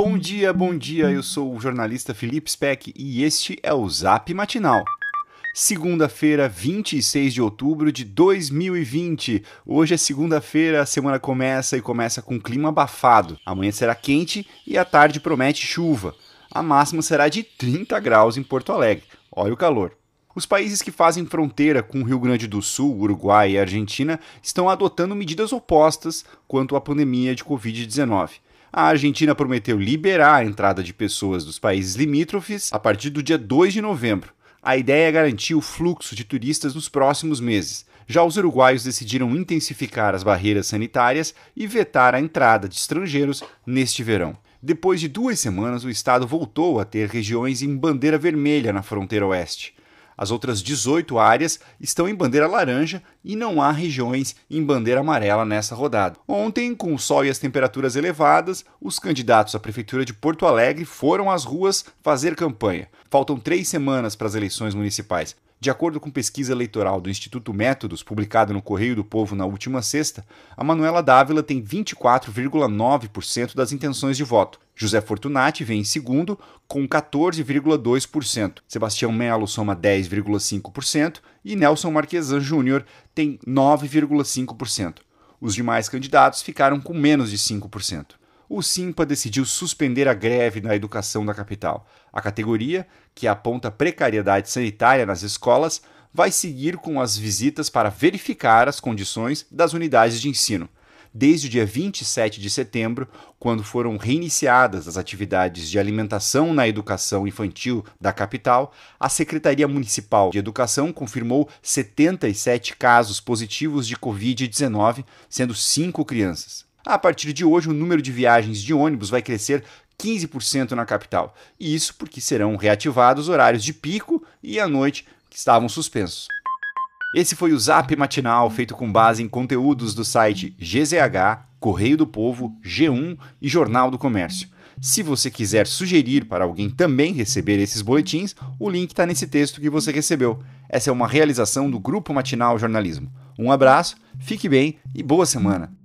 Bom dia, bom dia. Eu sou o jornalista Felipe Speck e este é o Zap Matinal. Segunda-feira, 26 de outubro de 2020. Hoje é segunda-feira, a semana começa e começa com clima abafado. Amanhã será quente e à tarde promete chuva. A máxima será de 30 graus em Porto Alegre. Olha o calor. Os países que fazem fronteira com o Rio Grande do Sul, Uruguai e Argentina estão adotando medidas opostas quanto à pandemia de Covid-19 a Argentina prometeu liberar a entrada de pessoas dos países limítrofes a partir do dia 2 de novembro. A ideia é garantir o fluxo de turistas nos próximos meses. Já os uruguaios decidiram intensificar as barreiras sanitárias e vetar a entrada de estrangeiros neste verão. Depois de duas semanas, o estado voltou a ter regiões em bandeira vermelha na fronteira oeste. As outras 18 áreas estão em bandeira laranja e não há regiões em bandeira amarela nessa rodada. Ontem, com o sol e as temperaturas elevadas, os candidatos à Prefeitura de Porto Alegre foram às ruas fazer campanha. Faltam três semanas para as eleições municipais. De acordo com pesquisa eleitoral do Instituto Métodos, publicada no Correio do Povo na última sexta, a Manuela Dávila tem 24,9% das intenções de voto. José Fortunati vem em segundo, com 14,2%. Sebastião Melo soma 10,5% e Nelson Marquesan Júnior tem 9,5%. Os demais candidatos ficaram com menos de 5% o Simpa decidiu suspender a greve na educação da capital. A categoria, que aponta precariedade sanitária nas escolas, vai seguir com as visitas para verificar as condições das unidades de ensino. Desde o dia 27 de setembro, quando foram reiniciadas as atividades de alimentação na educação infantil da capital, a Secretaria Municipal de Educação confirmou 77 casos positivos de Covid-19, sendo cinco crianças. A partir de hoje, o número de viagens de ônibus vai crescer 15% na capital. E isso porque serão reativados horários de pico e à noite que estavam suspensos. Esse foi o Zap Matinal, feito com base em conteúdos do site GZH, Correio do Povo, G1 e Jornal do Comércio. Se você quiser sugerir para alguém também receber esses boletins, o link está nesse texto que você recebeu. Essa é uma realização do Grupo Matinal Jornalismo. Um abraço, fique bem e boa semana!